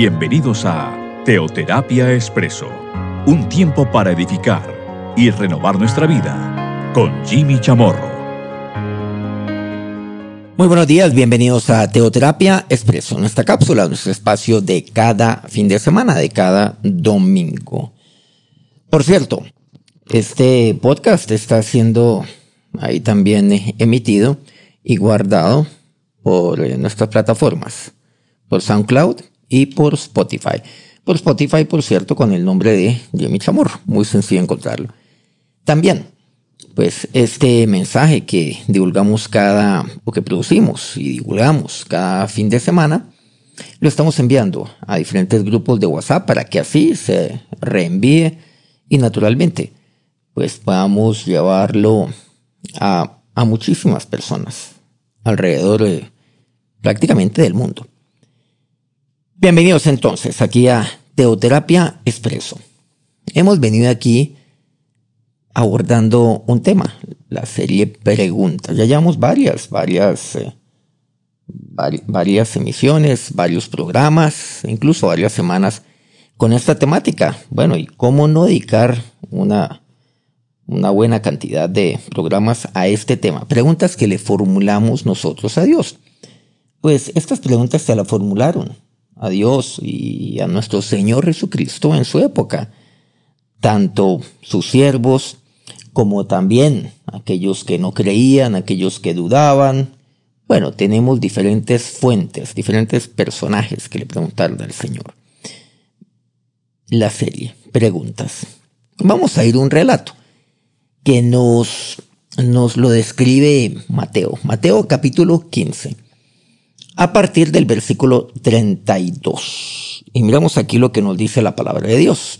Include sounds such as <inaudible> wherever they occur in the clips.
Bienvenidos a Teoterapia Expreso, un tiempo para edificar y renovar nuestra vida con Jimmy Chamorro. Muy buenos días, bienvenidos a Teoterapia Expreso, nuestra cápsula, nuestro espacio de cada fin de semana, de cada domingo. Por cierto, este podcast está siendo ahí también emitido y guardado por eh, nuestras plataformas, por SoundCloud y por Spotify. Por Spotify, por cierto, con el nombre de Jimmy Chamorro. Muy sencillo encontrarlo. También, pues este mensaje que divulgamos cada, o que producimos y divulgamos cada fin de semana, lo estamos enviando a diferentes grupos de WhatsApp para que así se reenvíe y naturalmente, pues podamos llevarlo a, a muchísimas personas alrededor de, prácticamente del mundo. Bienvenidos entonces aquí a Teoterapia Expreso. Hemos venido aquí abordando un tema, la serie Preguntas. Ya llevamos varias, varias, eh, varias emisiones, varios programas, incluso varias semanas con esta temática. Bueno, y cómo no dedicar una, una buena cantidad de programas a este tema. Preguntas que le formulamos nosotros a Dios. Pues estas preguntas se las formularon a Dios y a nuestro Señor Jesucristo en su época, tanto sus siervos como también aquellos que no creían, aquellos que dudaban. Bueno, tenemos diferentes fuentes, diferentes personajes que le preguntaron al Señor. La serie, preguntas. Vamos a ir a un relato que nos, nos lo describe Mateo. Mateo capítulo 15 a partir del versículo 32. Y miramos aquí lo que nos dice la palabra de Dios.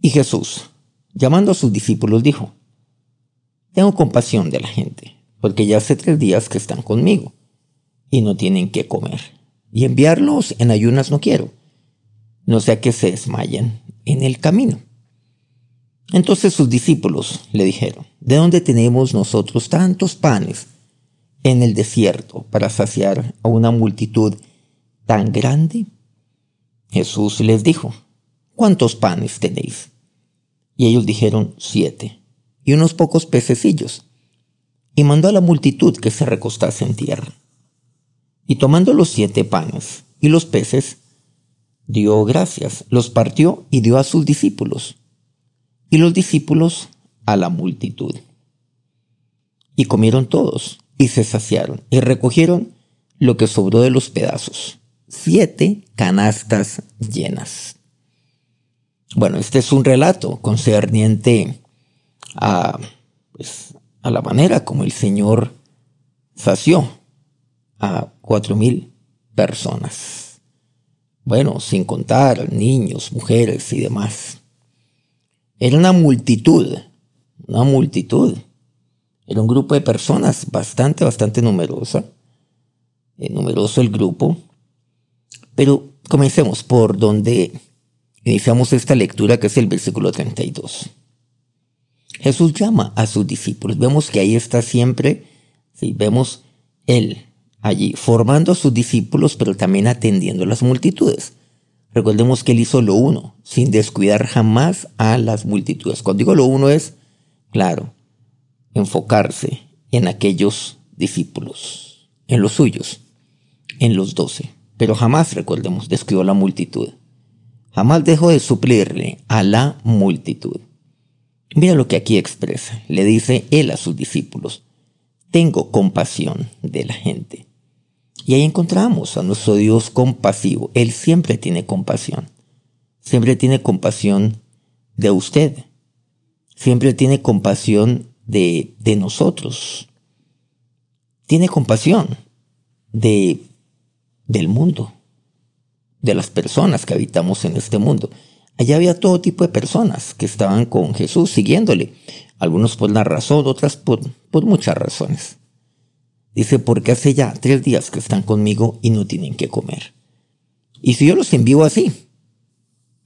Y Jesús, llamando a sus discípulos, dijo, Tengo compasión de la gente, porque ya hace tres días que están conmigo y no tienen qué comer. Y enviarlos en ayunas no quiero, no sea que se desmayen en el camino. Entonces sus discípulos le dijeron, ¿de dónde tenemos nosotros tantos panes? En el desierto para saciar a una multitud tan grande? Jesús les dijo, ¿cuántos panes tenéis? Y ellos dijeron, siete, y unos pocos pececillos. Y mandó a la multitud que se recostase en tierra. Y tomando los siete panes y los peces, dio gracias, los partió y dio a sus discípulos, y los discípulos a la multitud. Y comieron todos, y se saciaron y recogieron lo que sobró de los pedazos, siete canastas llenas. Bueno, este es un relato concerniente a, pues, a la manera como el Señor sació a cuatro mil personas. Bueno, sin contar niños, mujeres y demás. Era una multitud, una multitud. Era un grupo de personas bastante, bastante numerosa. Eh, numeroso el grupo. Pero comencemos por donde iniciamos esta lectura, que es el versículo 32. Jesús llama a sus discípulos. Vemos que ahí está siempre, sí, vemos él allí formando a sus discípulos, pero también atendiendo a las multitudes. Recordemos que él hizo lo uno, sin descuidar jamás a las multitudes. Cuando digo lo uno es, claro, enfocarse en aquellos discípulos, en los suyos, en los doce. Pero jamás, recordemos, describió la multitud. Jamás dejó de suplirle a la multitud. Mira lo que aquí expresa. Le dice él a sus discípulos, tengo compasión de la gente. Y ahí encontramos a nuestro Dios compasivo. Él siempre tiene compasión. Siempre tiene compasión de usted. Siempre tiene compasión de, nosotros. Tiene compasión de, del mundo, de las personas que habitamos en este mundo. Allá había todo tipo de personas que estaban con Jesús siguiéndole, algunos por la razón, otras por, por muchas razones. Dice, porque hace ya tres días que están conmigo y no tienen que comer. Y si yo los envío así,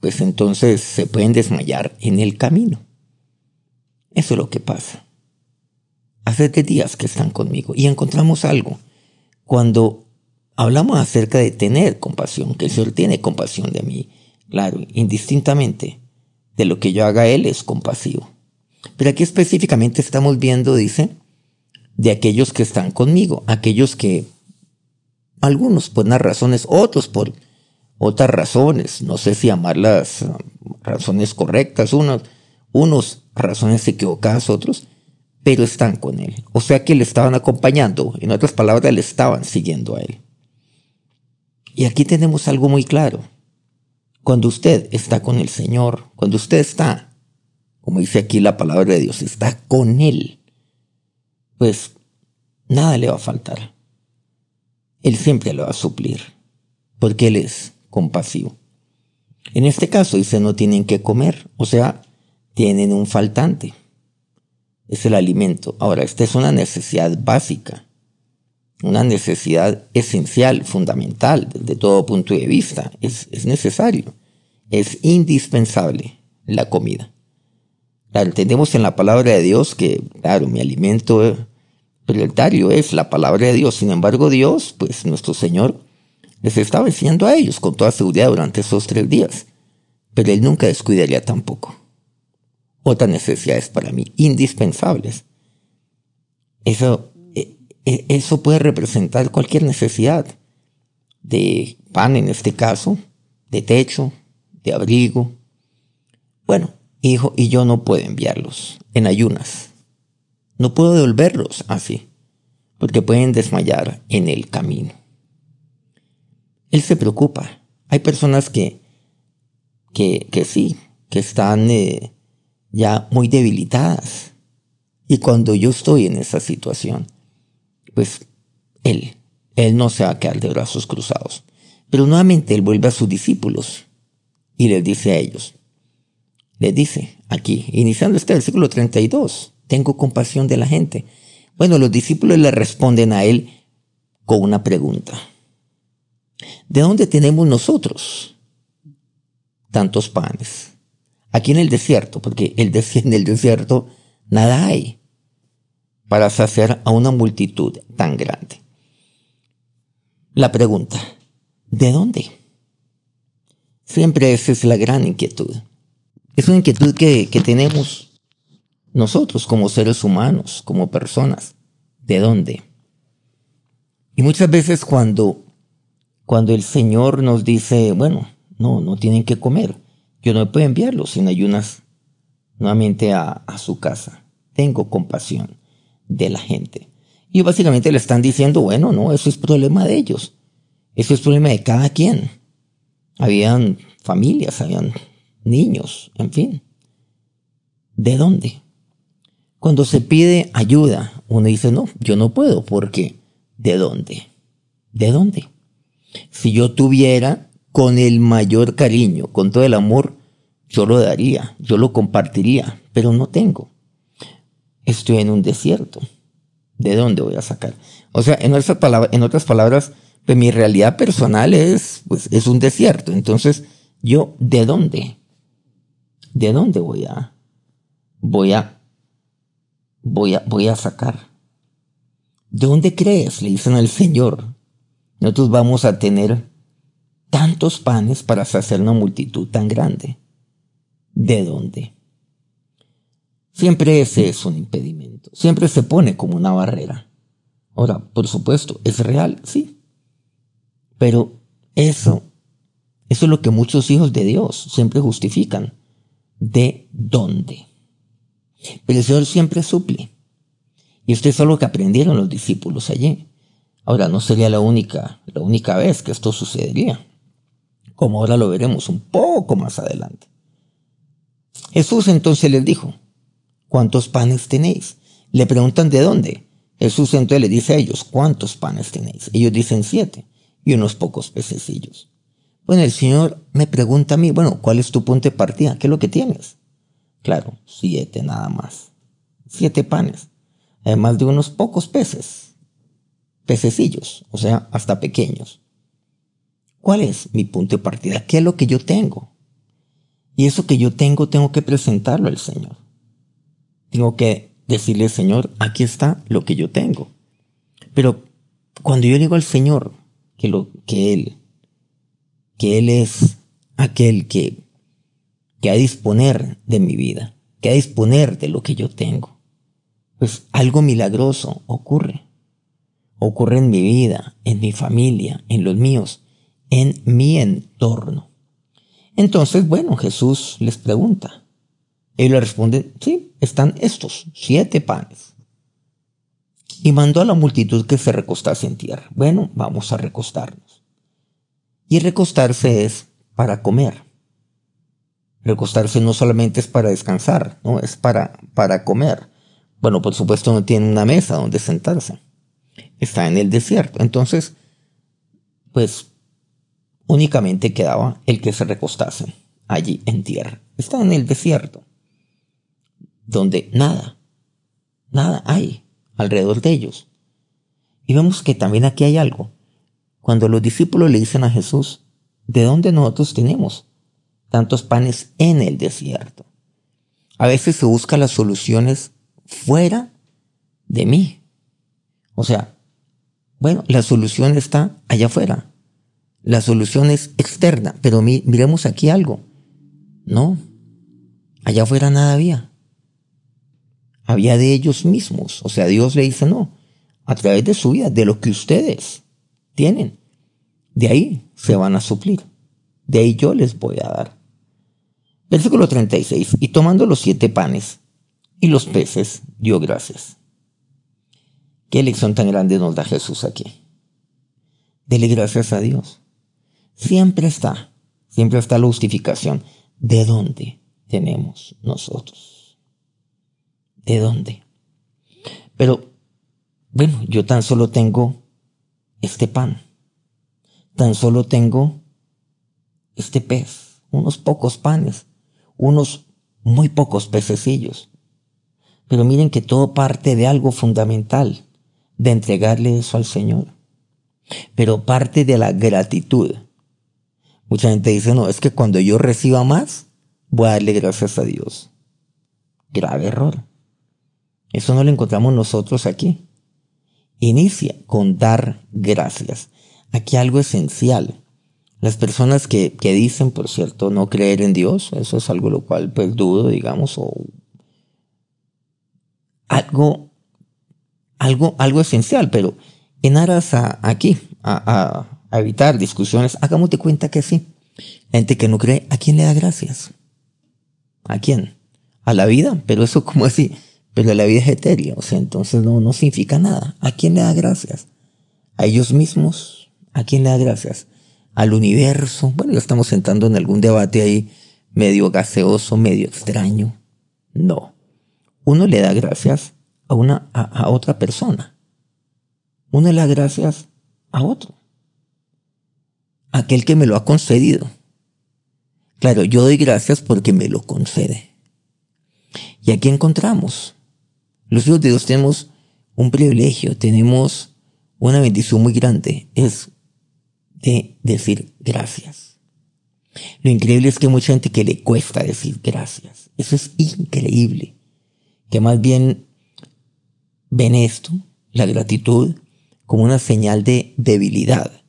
pues entonces se pueden desmayar en el camino. Eso es lo que pasa hace días que están conmigo y encontramos algo. Cuando hablamos acerca de tener compasión, que el Señor tiene compasión de mí. Claro, indistintamente de lo que yo haga, Él es compasivo. Pero aquí específicamente estamos viendo, dice, de aquellos que están conmigo, aquellos que, algunos por unas razones, otros por otras razones, no sé si llamarlas um, razones correctas, unos, unos razones equivocadas, otros, pero están con Él. O sea que le estaban acompañando, en otras palabras, le estaban siguiendo a Él. Y aquí tenemos algo muy claro. Cuando usted está con el Señor, cuando usted está, como dice aquí la palabra de Dios, está con Él, pues nada le va a faltar. Él siempre le va a suplir, porque Él es compasivo. En este caso dice no tienen que comer, o sea, tienen un faltante. Es el alimento. Ahora, esta es una necesidad básica una necesidad esencial, fundamental, desde todo punto de vista. Es, necesario, es indispensable la comida. Entendemos en la palabra de Dios que, claro, mi alimento prioritario es la palabra de Dios. Sin embargo, Dios, pues nuestro Señor, les estaba enseñando a ellos con toda seguridad durante esos tres días. Pero Él nunca descuidaría tampoco. Otras necesidades para mí, indispensables. Eso e, eso puede representar cualquier necesidad de pan en este caso, de techo, de abrigo. Bueno, hijo y yo no puedo enviarlos en ayunas. No puedo devolverlos así, porque pueden desmayar en el camino. Él se preocupa. Hay personas que, que, que sí, que están eh, ya muy debilitadas. Y cuando yo estoy en esa situación, pues él, él no se va a quedar de brazos cruzados. Pero nuevamente él vuelve a sus discípulos y les dice a ellos, les dice aquí, iniciando este versículo 32, tengo compasión de la gente. Bueno, los discípulos le responden a él con una pregunta. ¿De dónde tenemos nosotros tantos panes? Aquí en el desierto, porque el en el desierto nada hay para saciar a una multitud tan grande. La pregunta, ¿de dónde? Siempre esa es la gran inquietud. Es una inquietud que, tenemos nosotros como seres humanos, como personas. ¿De dónde? Y muchas veces cuando, cuando el Señor nos dice, bueno, no, no tienen que comer, yo no puedo enviarlos sin ayunas nuevamente a, a su casa. Tengo compasión de la gente. Y básicamente le están diciendo, bueno, no, eso es problema de ellos. Eso es problema de cada quien. Habían familias, habían niños, en fin. ¿De dónde? Cuando se pide ayuda, uno dice, no, yo no puedo, porque ¿de dónde? ¿De dónde? Si yo tuviera con el mayor cariño, con todo el amor, yo lo daría, yo lo compartiría, pero no tengo estoy en un desierto. ¿De dónde voy a sacar? O sea, en otras, palabras, en otras palabras, pues mi realidad personal es, pues, es un desierto. Entonces, yo, ¿de dónde? ¿De dónde voy a, voy a, voy a, voy a sacar? ¿De dónde crees? Le dicen al Señor. Nosotros vamos a tener tantos panes para saciar una multitud tan grande. ¿De dónde? Siempre ese es un impedimento, siempre se pone como una barrera. Ahora, por supuesto, es real, sí. Pero eso, eso es lo que muchos hijos de Dios siempre justifican. ¿De dónde? Pero el Señor siempre suple. Y esto es algo que aprendieron los discípulos allí. Ahora, no sería la única, la única vez que esto sucedería. Como ahora lo veremos un poco más adelante. Jesús entonces les dijo, ¿cuántos panes tenéis? Le preguntan de dónde. Jesús entonces le dice a ellos, ¿cuántos panes tenéis? Ellos dicen siete y unos pocos pececillos. Bueno, el Señor me pregunta a mí, bueno, ¿cuál es tu punto de partida? ¿Qué es lo que tienes? Claro, siete nada más. Siete panes. Además de unos pocos peces. Pececillos, o sea, hasta pequeños. ¿Cuál es mi punto de partida? ¿Qué es lo que yo tengo? Y eso que yo tengo tengo que presentarlo al Señor. Tengo que decirle, Señor, aquí está lo que yo tengo. Pero cuando yo digo al Señor, que, lo, que Él, que Él es aquel que, que ha disponer de mi vida, que ha disponer de lo que yo tengo. Pues algo milagroso ocurre. Ocurre en mi vida, en mi familia, en los míos, en mi entorno. Entonces, bueno, Jesús les pregunta. Ellos le responden, sí, están estos siete panes. Y mandó a la multitud que se recostase en tierra. Bueno, vamos a recostarnos. Y recostarse es para comer. Recostarse no solamente es para descansar, no, es para, para comer. Bueno, por supuesto no tiene una mesa donde sentarse. Está en el desierto. Entonces, pues únicamente quedaba el que se recostase allí en tierra. Está en el desierto, donde nada, nada hay alrededor de ellos. Y vemos que también aquí hay algo. Cuando los discípulos le dicen a Jesús, ¿de dónde nosotros tenemos tantos panes en el desierto? A veces se buscan las soluciones fuera de mí. O sea, bueno, la solución está allá afuera. La solución es externa, pero miremos aquí algo. No, allá afuera nada había. Había de ellos mismos. O sea, Dios le dice, no, a través de su vida, de lo que ustedes tienen. De ahí se van a suplir. De ahí yo les voy a dar. Versículo 36. Y tomando los siete panes y los peces, dio gracias. Qué lección tan grande nos da Jesús aquí. Dele gracias a Dios. Siempre está, siempre está la justificación. ¿De dónde tenemos nosotros? ¿De dónde? Pero, bueno, yo tan solo tengo este pan. Tan solo tengo este pez, unos pocos panes, unos muy pocos pececillos. Pero miren que todo parte de algo fundamental, de entregarle eso al Señor. Pero parte de la gratitud. Mucha gente dice, no, es que cuando yo reciba más, voy a darle gracias a Dios. Grave error. Eso no lo encontramos nosotros aquí. Inicia con dar gracias. Aquí algo esencial. Las personas que, que, dicen, por cierto, no creer en Dios, eso es algo lo cual pues dudo, digamos, o algo, algo, algo esencial, pero en aras a, aquí, a, a evitar discusiones, hagamos cuenta que sí. Gente que no cree, ¿a quién le da gracias? ¿A quién? A la vida, pero eso como así, pero la vida es etérea, o sea, entonces no, no significa nada. ¿A quién le da gracias? ¿A ellos mismos? ¿A quién le da gracias? ¿Al universo? Bueno, ya estamos entrando en algún debate ahí medio gaseoso, medio extraño. No. Uno le da gracias a una, a, a otra persona. Uno le da gracias a otro aquel que me lo ha concedido. Claro, yo doy gracias porque me lo concede. Y aquí encontramos, los hijos de Dios tenemos un privilegio, tenemos una bendición muy grande, es de decir gracias. Lo increíble es que hay mucha gente que le cuesta decir gracias. Eso es increíble. Que más bien ven esto, la gratitud, como una señal de debilidad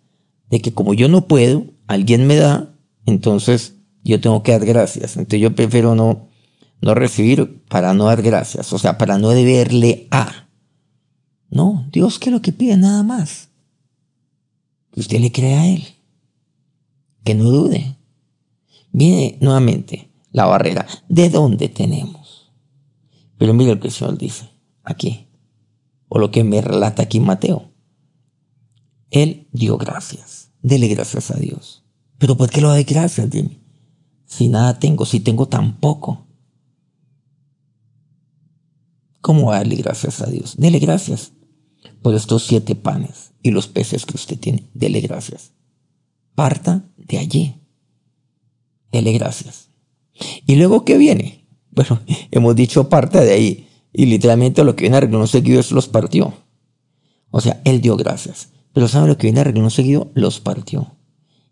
de que como yo no puedo, alguien me da, entonces yo tengo que dar gracias. Entonces yo prefiero no, no recibir para no dar gracias, o sea, para no deberle a. No, Dios que lo que pide nada más. Usted le crea a Él. Que no dude. Viene nuevamente la barrera. ¿De dónde tenemos? Pero mire lo que el Señor dice aquí. O lo que me relata aquí Mateo. Él dio gracias. Dele gracias a Dios. Pero ¿por qué lo doy gracias? Dime. Si nada tengo, si tengo tan poco. ¿Cómo darle gracias a Dios? Dele gracias por estos siete panes y los peces que usted tiene. Dele gracias. Parta de allí. Dele gracias. ¿Y luego qué viene? <laughs> Bueno, hemos dicho parte de ahí. Y literalmente lo que viene a reconocer que Dios los partió. O sea, Él dio gracias. Pero ¿sabe lo que viene a reglón seguido? Los partió.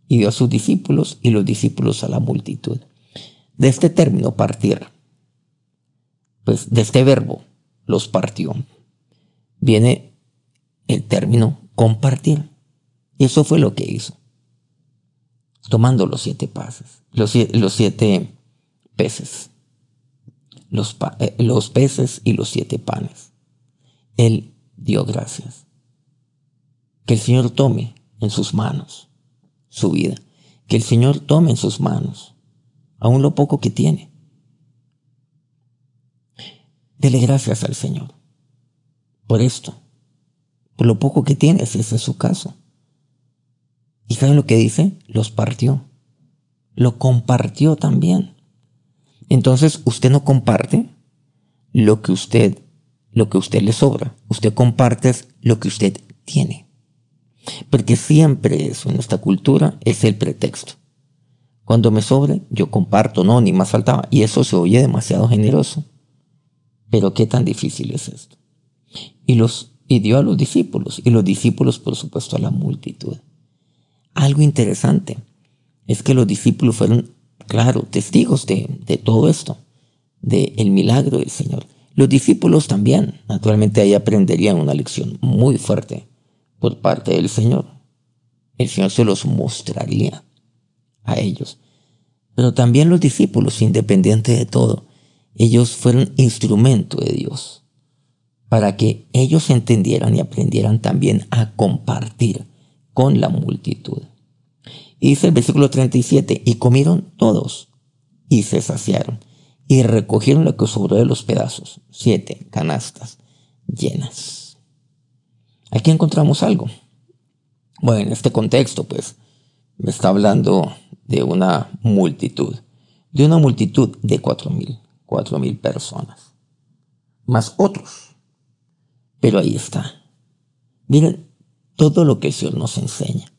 Y dio a sus discípulos y los discípulos a la multitud. De este término partir, pues de este verbo, los partió, viene el término compartir. Y eso fue lo que hizo. Tomando los siete pases, los, siete peces, eh, los peces y los siete panes. Él dio gracias. Que el Señor tome en sus manos su vida. Que el Señor tome en sus manos aún lo poco que tiene. Dele gracias al Señor por esto, por lo poco que tiene, ese es su caso. ¿Y saben lo que dice? Los partió. Lo compartió también. Entonces usted no comparte lo que usted, lo que usted le sobra. Usted comparte lo que usted tiene. Porque siempre eso en esta cultura es el pretexto. Cuando me sobre, yo comparto, no, ni más faltaba. Y eso se oye demasiado generoso. Pero qué tan difícil es esto. Y, los, y dio a los discípulos, y los discípulos, por supuesto, a la multitud. Algo interesante es que los discípulos fueron, claro, testigos de, todo esto, del el milagro del Señor. Los discípulos también, naturalmente, ahí aprenderían una lección muy fuerte por parte del Señor. El Señor se los mostraría a ellos. Pero también los discípulos, independiente de todo, ellos fueron instrumento de Dios para que ellos entendieran y aprendieran también a compartir con la multitud. Y dice el versículo 37, y comieron todos y se saciaron y recogieron lo que sobró de los pedazos, siete canastas llenas. Aquí encontramos algo. Bueno, en este contexto, pues, me está hablando de una multitud, de una multitud de cuatro mil, cuatro mil personas, más otros. Pero ahí está. Miren todo lo que el Señor nos enseña.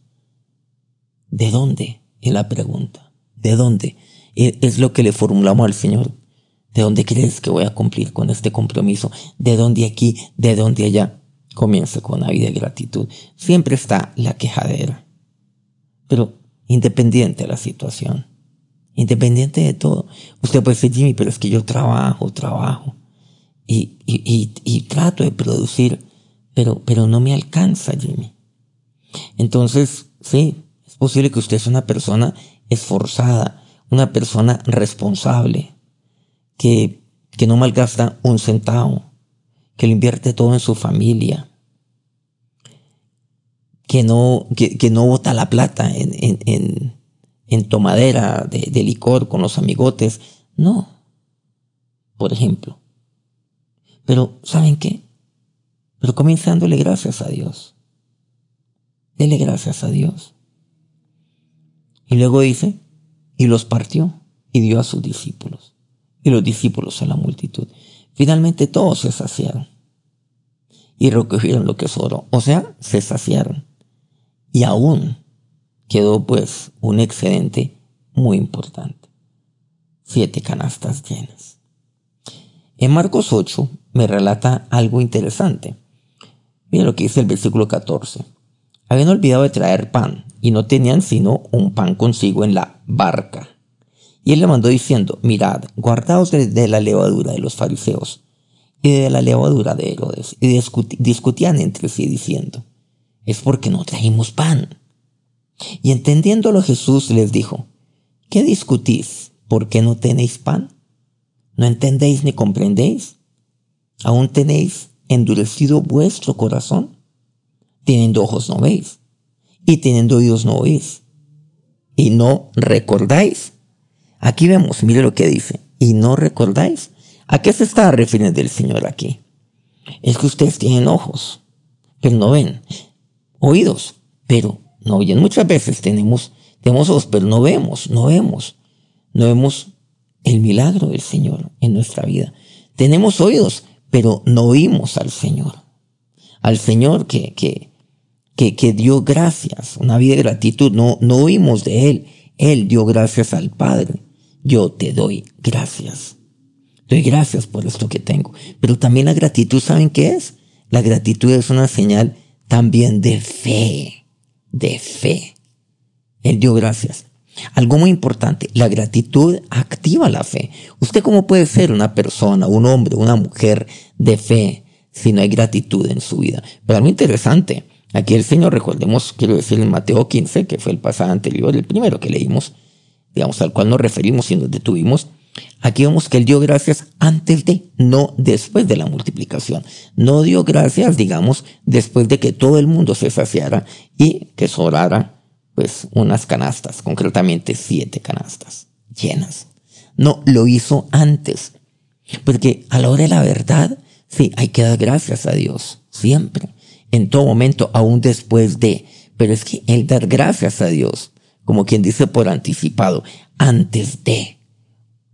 ¿De dónde? Es la pregunta. ¿De dónde? E, es lo que le formulamos al Señor. ¿De dónde crees que voy a cumplir con este compromiso? ¿De dónde aquí? ¿De dónde allá? Comienza con una vida de gratitud. Siempre está la quejadera. Pero independiente de la situación. Independiente de todo. Usted puede decir, Jimmy, pero es que yo trabajo, trabajo. Y, y, y, trato de producir, pero, pero no me alcanza, Jimmy. Entonces, sí, posible que usted sea una persona esforzada, una persona responsable, que, que no malgasta un centavo, que lo invierte todo en su familia, que no, que, no bota la plata en, en, en, tomadera de, de licor con los amigotes. No, por ejemplo. Pero, ¿saben qué? Pero comienza dándole gracias a Dios. Dele gracias a Dios. Y luego dice, y los partió y dio a sus discípulos, y los discípulos a la multitud. Finalmente todos se saciaron y recogieron lo que sobró, o sea, se saciaron. Y aún quedó pues un excedente muy importante. Siete canastas llenas. En Marcos 8 me relata algo interesante. Mira lo que dice el versículo 14. Habían olvidado de traer pan y no tenían sino un pan consigo en la barca. Y él le mandó diciendo, mirad, guardaos de, la levadura de los fariseos y de la levadura de Herodes. Y discutían entre sí diciendo, es porque no trajimos pan. Y entendiéndolo Jesús les dijo, ¿qué discutís? ¿Por qué no tenéis pan? ¿No entendéis ni comprendéis? ¿Aún tenéis endurecido vuestro corazón? Teniendo ojos no veis y teniendo oídos no oís. Y no recordáis. Aquí vemos, mire lo que dice. Y no recordáis. ¿A qué se está refiriendo el Señor aquí? Es que ustedes tienen ojos, pero no ven. Oídos, pero no oyen. Muchas veces tenemos, tenemos ojos, pero no vemos, no vemos. No vemos el milagro del Señor en nuestra vida. Tenemos oídos, pero no oímos al Señor. Al Señor que, que, que, dio gracias, una vida de gratitud. No, no oímos de Él. Él dio gracias al Padre. Yo te doy gracias. Doy gracias por esto que tengo. Pero también la gratitud, ¿saben qué es? La gratitud es una señal también de fe. De fe. Él dio gracias. Algo muy importante, la gratitud activa la fe. ¿Usted cómo puede ser una persona, un hombre, una mujer de fe si no hay gratitud en su vida? Pero algo interesante, Aquí el Señor, recordemos, quiero decir en Mateo 15, que fue el pasado anterior, el primero que leímos, digamos, al cual nos referimos y nos detuvimos, Aquí vemos que él dio gracias antes de, no después de la multiplicación. No dio gracias, digamos, después de que todo el mundo se saciara y que sobrara, pues, unas canastas, concretamente siete canastas llenas. No, lo hizo antes. Porque a la hora de la verdad, sí, hay que dar gracias a Dios, siempre, en todo momento, aún después de. Pero es que el dar gracias a Dios, como quien dice por anticipado, antes de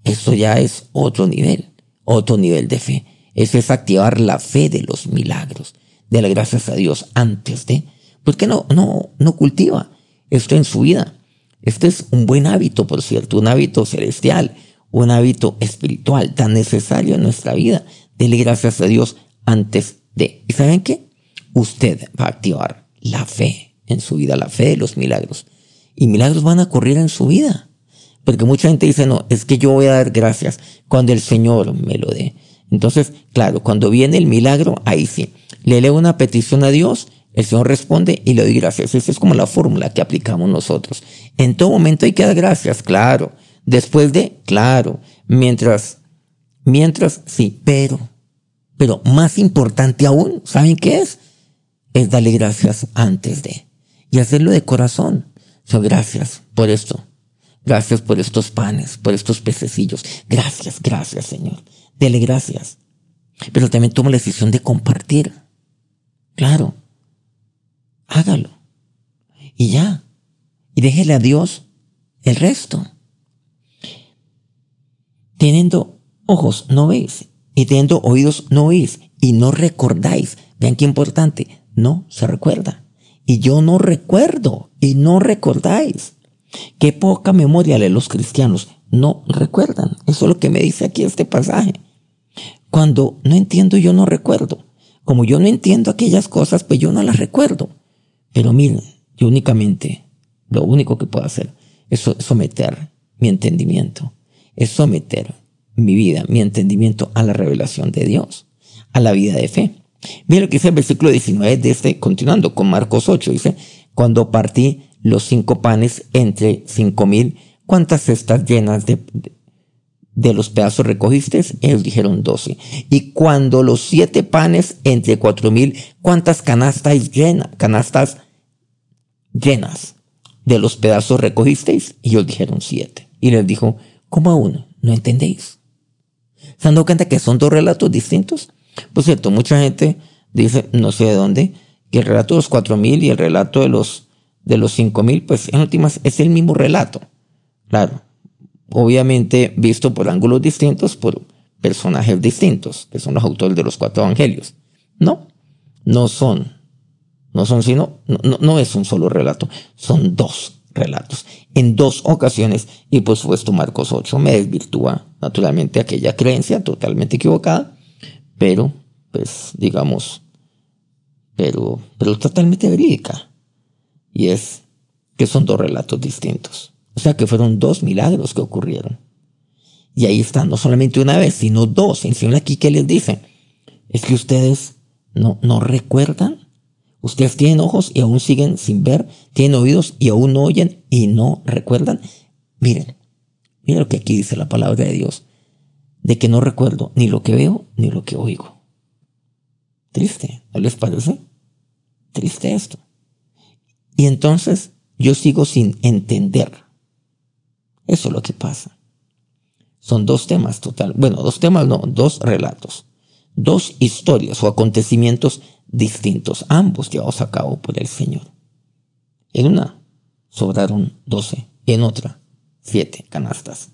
eso ya es otro nivel, otro nivel de fe. Eso es activar la fe de los milagros, de las gracias a Dios antes de. ¿Por qué no, no, no cultiva esto en su vida? Este es un buen hábito, por cierto, un hábito celestial, un hábito espiritual tan necesario en nuestra vida. Dele gracias a Dios antes de. ¿Y saben qué? Usted va a activar la fe en su vida, la fe de los milagros. Y milagros van a ocurrir en su vida. Porque mucha gente dice, no, es que yo voy a dar gracias cuando el Señor me lo dé. Entonces, claro, cuando viene el milagro, ahí sí. Le leo una petición a Dios, el Señor responde y le doy gracias. Esa es como la fórmula que aplicamos nosotros. En todo momento hay que dar gracias, claro. Después de, claro. Mientras, mientras, sí, pero, pero más importante aún, ¿saben qué es? Es darle gracias antes de. Y hacerlo de corazón. So, gracias por esto. Gracias por estos panes, por estos pececillos. Gracias, gracias, Señor. Dele gracias. Pero también toma la decisión de compartir. Claro. Hágalo. Y ya. Y déjele a Dios el resto. Teniendo ojos, no veis. Y teniendo oídos, no oís. Y no recordáis. Vean qué importante. No se recuerda. Y yo no recuerdo. Y no recordáis. Qué poca memoria de los cristianos no recuerdan. Eso es lo que me dice aquí este pasaje. Cuando no entiendo, yo no recuerdo. Como yo no entiendo aquellas cosas, pues yo no las recuerdo. Pero miren, yo únicamente, lo único que puedo hacer es someter mi entendimiento, es someter mi vida, mi entendimiento a la revelación de Dios, a la vida de fe. Miren lo que dice el versículo 19 de este, continuando con Marcos 8, dice, cuando partí los cinco panes entre cinco mil, ¿cuántas cestas llenas de, de los pedazos recogiste? Ellos dijeron doce. Y cuando los siete panes entre cuatro mil, ¿cuántas canastas llenas, canastas llenas de los pedazos recogisteis? Y ellos dijeron siete. Y les dijo, ¿cómo aún? ¿No entendéis? ¿Se han dado cuenta que son dos relatos distintos? Por cierto, mucha gente dice, no sé de dónde, que el relato de los cuatro mil y el relato de los de los 5000, pues en últimas es el mismo relato. Claro, obviamente visto por ángulos distintos, por personajes distintos, que son los autores de los cuatro evangelios. No, no son, no son sino, no, no es un solo relato, son dos relatos en dos ocasiones y por supuesto Marcos 8 me desvirtúa naturalmente aquella creencia totalmente equivocada, pero pues digamos, pero, pero totalmente verídica y es que son dos relatos distintos. O sea que fueron dos milagros que ocurrieron. Y ahí están, no solamente una vez, sino dos. Encima aquí que les dice, es que ustedes no, no recuerdan. Ustedes tienen ojos y aún siguen sin ver, tienen oídos y aún no oyen y no recuerdan. Miren, miren lo que aquí dice la palabra de Dios, de que no recuerdo ni lo que veo ni lo que oigo. Triste, ¿no les parece? Triste esto. Y entonces yo sigo sin entender. Eso es lo que pasa. Son dos temas total, bueno, dos temas no, dos relatos, dos historias o acontecimientos distintos, ambos llevados a cabo por el Señor. En una sobraron doce, en otra siete canastas.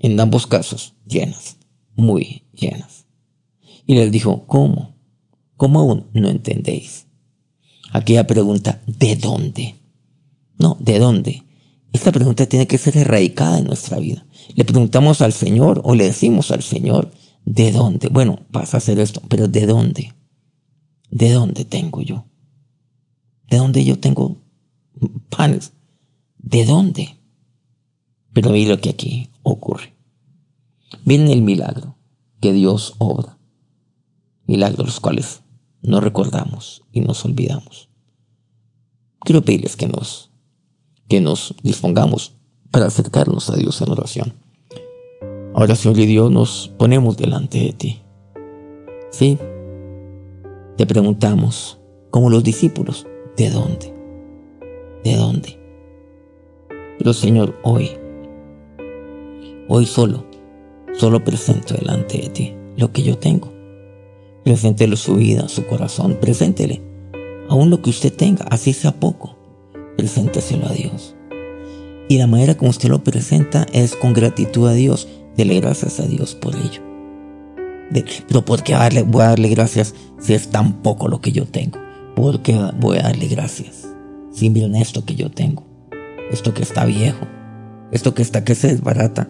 En ambos casos llenas, muy llenas. Y les dijo, ¿cómo? ¿Cómo aún no entendéis? Aquella pregunta, ¿de dónde? No, ¿de dónde? Esta pregunta tiene que ser erradicada en nuestra vida. Le preguntamos al Señor o le decimos al Señor, ¿de dónde? Bueno, vas a hacer esto, pero ¿de dónde? ¿De dónde tengo yo? ¿De dónde yo tengo panes? ¿De dónde? Pero mira lo que aquí ocurre. Miren el milagro que Dios obra. Milagros los cuales no recordamos y nos olvidamos. quiero pedirles que nos, que nos dispongamos para acercarnos a Dios en oración. Ahora, Señor y Dios, nos ponemos delante de ti. Sí, te preguntamos, como los discípulos, ¿de dónde? ¿De dónde? Pero Señor, hoy, hoy solo, solo presento delante de ti lo que yo tengo. Preséntele su vida, su corazón, preséntele aún lo que usted tenga, así sea poco, presénteselo a Dios. Y la manera como usted lo presenta es con gratitud a Dios, dele gracias a Dios por ello. pero ¿por qué voy a darle gracias si es tan poco lo que yo tengo? ¿Por qué voy a darle gracias si miren esto que yo tengo? Esto que está viejo, esto que está que se desbarata,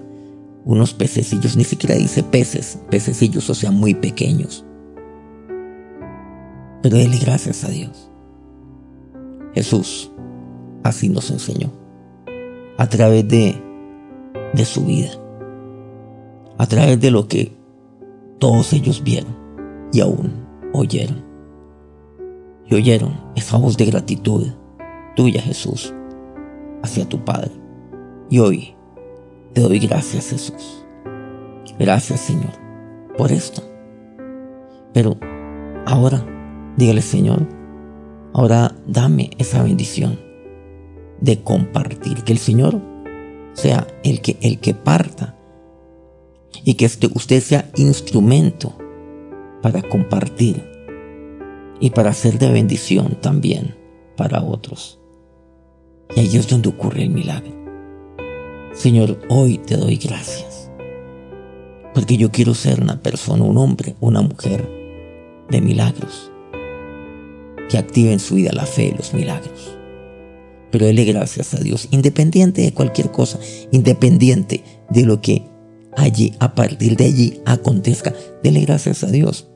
unos pececillos, ni siquiera dice peces, pececillos, o sea, muy pequeños. Pero dele gracias a Dios. Jesús así nos enseñó, a través de, de su vida, a través de lo que todos ellos vieron y aún oyeron. Y oyeron esa voz de gratitud tuya, Jesús, hacia tu Padre. Y hoy te doy gracias, Jesús. Gracias, Señor, por esto. Pero ahora, dígale, Señor, ahora dame esa bendición de compartir, que el Señor sea el que, el que parta y que este, usted sea instrumento para compartir y para ser de bendición también para otros. Y ahí es donde ocurre el milagro. Señor, hoy te doy gracias. Porque yo quiero ser una persona, un hombre, una mujer de milagros. Que active en su vida la fe y los milagros. Pero dele gracias a Dios, independiente de cualquier cosa, independiente de lo que allí, a partir de allí acontezca, dele gracias a Dios.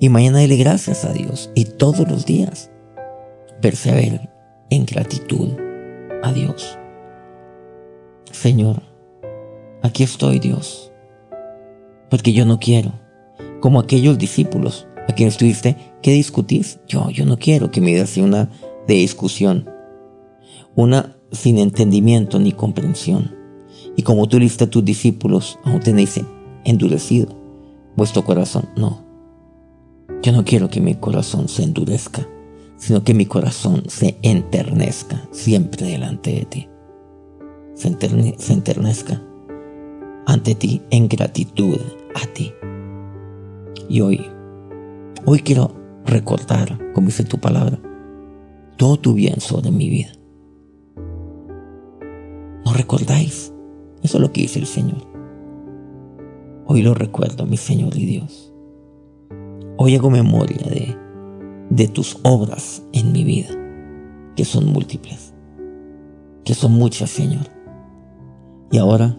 Y mañana dele gracias a Dios. Y todos los días persevere en gratitud a Dios. Señor, aquí estoy Dios, porque yo no quiero, como aquellos discípulos a quienes tuviste que discutir. Yo, yo no quiero que me sea una de discusión, una sin entendimiento ni comprensión. Y como tú diste a tus discípulos, aún tenéis endurecido vuestro corazón. No, yo no quiero que mi corazón se endurezca, sino que mi corazón se enternezca siempre delante de ti se, enternezca ante ti en gratitud a ti. Y hoy, hoy quiero recordar, como dice tu palabra, todo tu bien sobre mi vida. ¿No recordáis? Eso es lo que dice el Señor. Hoy lo recuerdo, mi Señor y Dios. Hoy hago memoria de, de tus obras en mi vida, que son múltiples, que son muchas, Señor. Y ahora,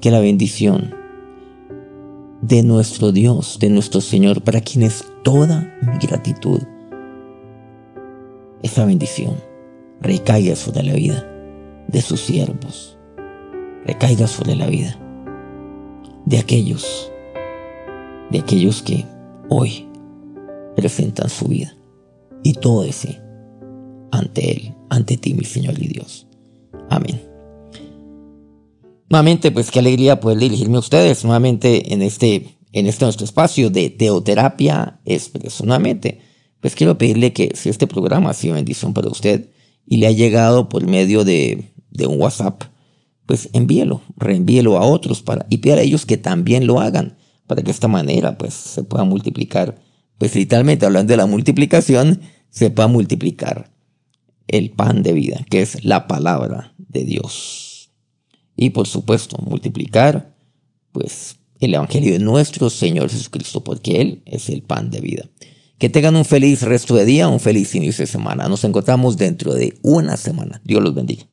que la bendición de nuestro Dios, de nuestro Señor, para quien es toda mi gratitud, esa bendición recaiga sobre la vida de sus siervos, recaiga sobre la vida de aquellos, de aquellos que hoy presentan su vida y todo ese ante Él, ante ti, mi Señor y Dios. Amén. Nuevamente, pues qué alegría poder dirigirme a ustedes nuevamente en este, en este nuestro espacio de Teoterapia Expreso. Nuevamente, pues quiero pedirle que si este programa ha sido bendición para usted y le ha llegado por medio de, un WhatsApp, pues envíelo, reenvíelo a otros para, y pida a ellos que también lo hagan para que de esta manera pues se pueda multiplicar. Pues literalmente hablando de la multiplicación, se pueda multiplicar el pan de vida, que es la palabra de Dios y por supuesto multiplicar pues el Evangelio de nuestro Señor Jesucristo, porque Él es el pan de vida. Que tengan un feliz resto de día, un feliz inicio de semana. Nos encontramos dentro de una semana. Dios los bendiga.